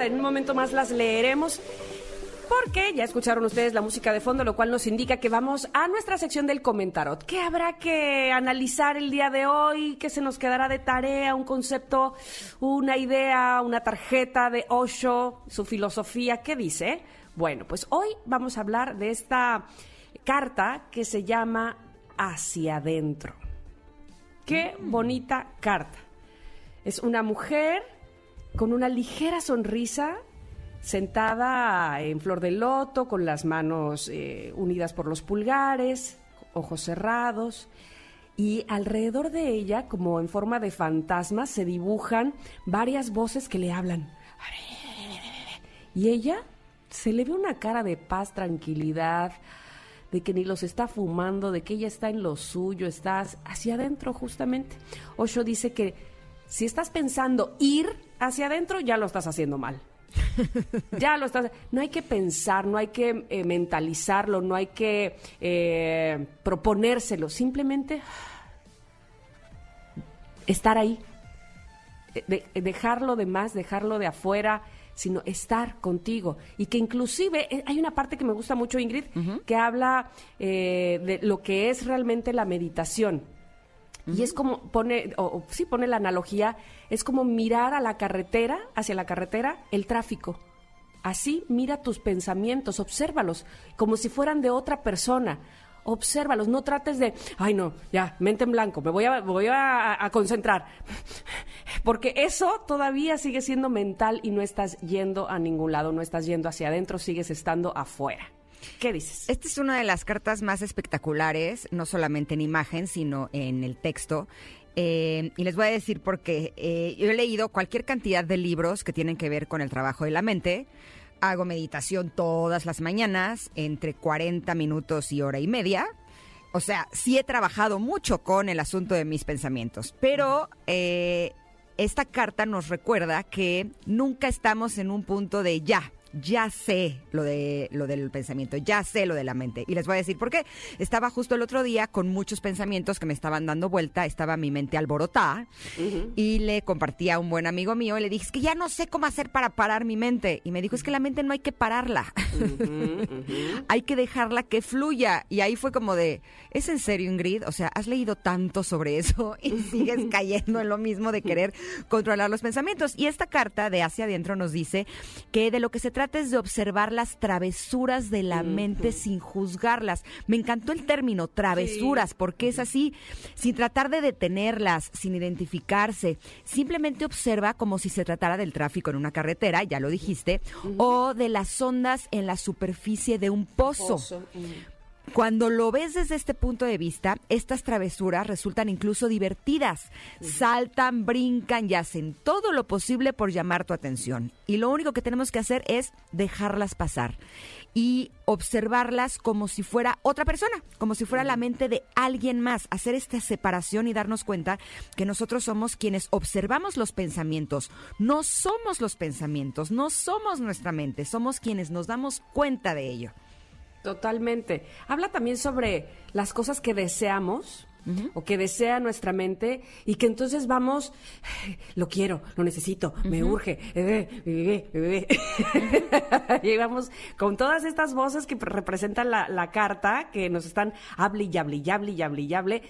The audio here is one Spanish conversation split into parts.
En un momento más las leeremos. Porque ya escucharon ustedes la música de fondo, lo cual nos indica que vamos a nuestra sección del comentarot. ¿Qué habrá que analizar el día de hoy? ¿Qué se nos quedará de tarea? ¿Un concepto, una idea, una tarjeta de Osho, su filosofía? ¿Qué dice? Bueno, pues hoy vamos a hablar de esta carta que se llama Hacia adentro. Qué bonita carta. Es una mujer con una ligera sonrisa sentada en flor de loto, con las manos eh, unidas por los pulgares, ojos cerrados, y alrededor de ella, como en forma de fantasma, se dibujan varias voces que le hablan. Y ella se le ve una cara de paz, tranquilidad, de que ni los está fumando, de que ella está en lo suyo, estás hacia adentro justamente. Osho dice que si estás pensando ir hacia adentro, ya lo estás haciendo mal. ya lo estás. No hay que pensar, no hay que eh, mentalizarlo, no hay que eh, proponérselo. Simplemente estar ahí. Eh, dejarlo de más, dejarlo de afuera, sino estar contigo. Y que inclusive hay una parte que me gusta mucho, Ingrid, que habla de lo que es realmente la meditación. Y es como pone, o, sí pone la analogía, es como mirar a la carretera, hacia la carretera, el tráfico. Así mira tus pensamientos, obsérvalos, como si fueran de otra persona. Obsérvalos, no trates de, ay no, ya, mente en blanco, me voy a, voy a, a concentrar. Porque eso todavía sigue siendo mental y no estás yendo a ningún lado, no estás yendo hacia adentro, sigues estando afuera. ¿Qué dices? Esta es una de las cartas más espectaculares, no solamente en imagen, sino en el texto. Eh, y les voy a decir porque eh, yo he leído cualquier cantidad de libros que tienen que ver con el trabajo de la mente. Hago meditación todas las mañanas, entre 40 minutos y hora y media. O sea, sí he trabajado mucho con el asunto de mis pensamientos, pero eh, esta carta nos recuerda que nunca estamos en un punto de ya, ya sé lo de lo del pensamiento, ya sé lo de la mente. Y les voy a decir por qué. Estaba justo el otro día con muchos pensamientos que me estaban dando vuelta, estaba mi mente alborotada y le compartí a un buen amigo mío y le dije, es que ya no sé cómo hacer para parar mi mente. Y me dijo, es que la mente no hay que pararla, hay que dejarla que fluya. Y ahí fue como de, ¿es en serio Ingrid? O sea, has leído tanto sobre eso y sigues cayendo en lo mismo de querer controlar los pensamientos. Y esta carta de hacia adentro nos dice que de lo que se trates de observar las travesuras de la mente sin juzgarlas. Me encantó el término travesuras, porque es así, sin tratar de detenerlas, sin identificarse. Simplemente observa como si se tratara del tráfico en una carretera, ya lo dijiste, o de las ondas en la superficie de un pozo. Cuando lo ves desde este punto de vista, estas travesuras resultan incluso divertidas. Saltan, brincan y hacen todo lo posible por llamar tu atención. Y lo único que tenemos que hacer es dejarlas pasar y observarlas como si fuera otra persona, como si fuera la mente de alguien más, hacer esta separación y darnos cuenta que nosotros somos quienes observamos los pensamientos, no somos los pensamientos, no somos nuestra mente, somos quienes nos damos cuenta de ello. Totalmente. Habla también sobre las cosas que deseamos. o que desea nuestra mente y que entonces vamos, lo quiero, lo necesito, me urge, y vamos con todas estas voces que representan la, carta, que nos están hable y hable y hable y hable y hable,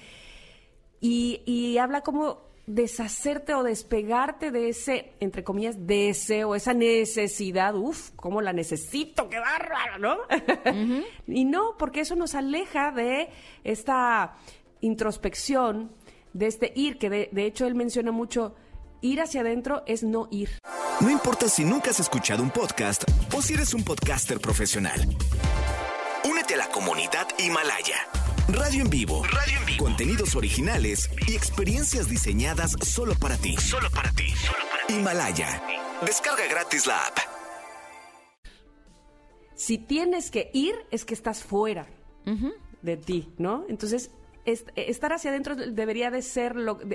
y, y habla como deshacerte o despegarte de ese, entre comillas, deseo, esa necesidad, uff, cómo la necesito, qué bárbaro, ¿no? y no, porque eso nos aleja de esta introspección, de este ir, que de, de hecho él menciona mucho, ir hacia adentro es no ir. No importa si nunca has escuchado un podcast o si eres un podcaster profesional. Únete a la comunidad Himalaya. Radio en vivo. Radio en vivo. Contenidos originales y experiencias diseñadas solo para ti. Solo para ti. Himalaya. Descarga gratis la app. Si tienes que ir, es que estás fuera de ti, ¿no? Entonces, estar hacia adentro debería de ser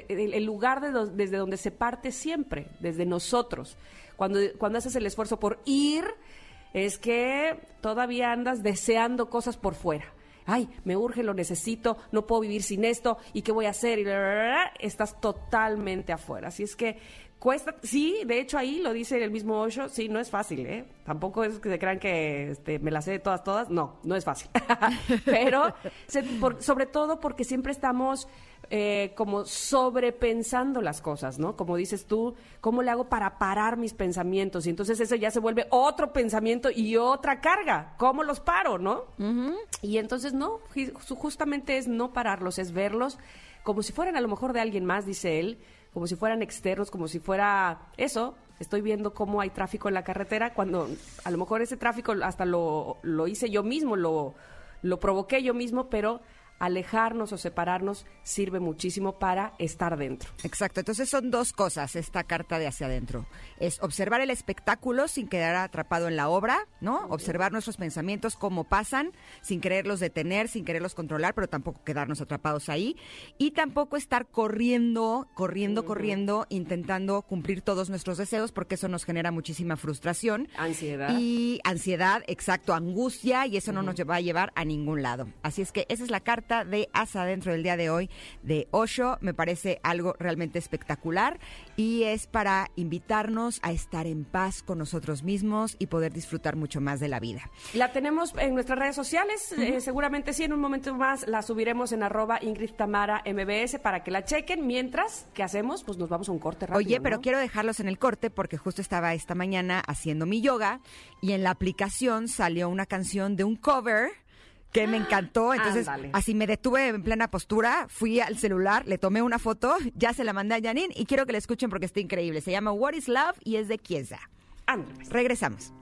el lugar desde donde se parte siempre, desde nosotros. Cuando, cuando haces el esfuerzo por ir, es que todavía andas deseando cosas por fuera ay, me urge, lo necesito, no puedo vivir sin esto, ¿y qué voy a hacer? Y estás totalmente afuera. Así es que cuesta, sí, de hecho ahí lo dice el mismo Osho, sí, no es fácil, ¿eh? Tampoco es que se crean que este, me las sé de todas, todas, no, no es fácil. Pero sobre todo porque siempre estamos eh, como sobrepensando las cosas, ¿no? Como dices tú, ¿cómo le hago para parar mis pensamientos? Y entonces eso ya se vuelve otro pensamiento y otra carga, ¿cómo los paro, no? Y entonces no, justamente es no pararlos, es verlos como si fueran a lo mejor de alguien más, dice él, como si fueran externos, como si fuera eso. Estoy viendo cómo hay tráfico en la carretera, cuando a lo mejor ese tráfico hasta lo, lo hice yo mismo, lo, lo provoqué yo mismo, pero alejarnos o separarnos sirve muchísimo para estar dentro. Exacto, entonces son dos cosas esta carta de hacia adentro. Es observar el espectáculo sin quedar atrapado en la obra, ¿no? Observar nuestros pensamientos, cómo pasan, sin quererlos detener, sin quererlos controlar, pero tampoco quedarnos atrapados ahí. Y tampoco estar corriendo, corriendo, corriendo, intentando cumplir todos nuestros deseos, porque eso nos genera muchísima frustración. Ansiedad. Y ansiedad, exacto, angustia, y eso no nos va a llevar a ningún lado. Así es que esa es la carta de Asa dentro del día de hoy de Osho. Me parece algo realmente espectacular y es para invitarnos a estar en paz con nosotros mismos y poder disfrutar mucho más de la vida. La tenemos en nuestras redes sociales, eh, seguramente sí, en un momento más la subiremos en arroba Ingrid Tamara MBS para que la chequen. Mientras, ¿qué hacemos? Pues nos vamos a un corte rápido. Oye, pero quiero dejarlos en el corte porque justo estaba esta mañana haciendo mi yoga y en la aplicación salió una canción de un cover que me encantó. Ah, Entonces, así me detuve en plena postura, fui al celular, le tomé una foto, ya se la mandé a Janine y quiero que la escuchen porque está increíble. Se llama What is Love y es de Kiesa. Ándale. Pues. Regresamos.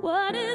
What is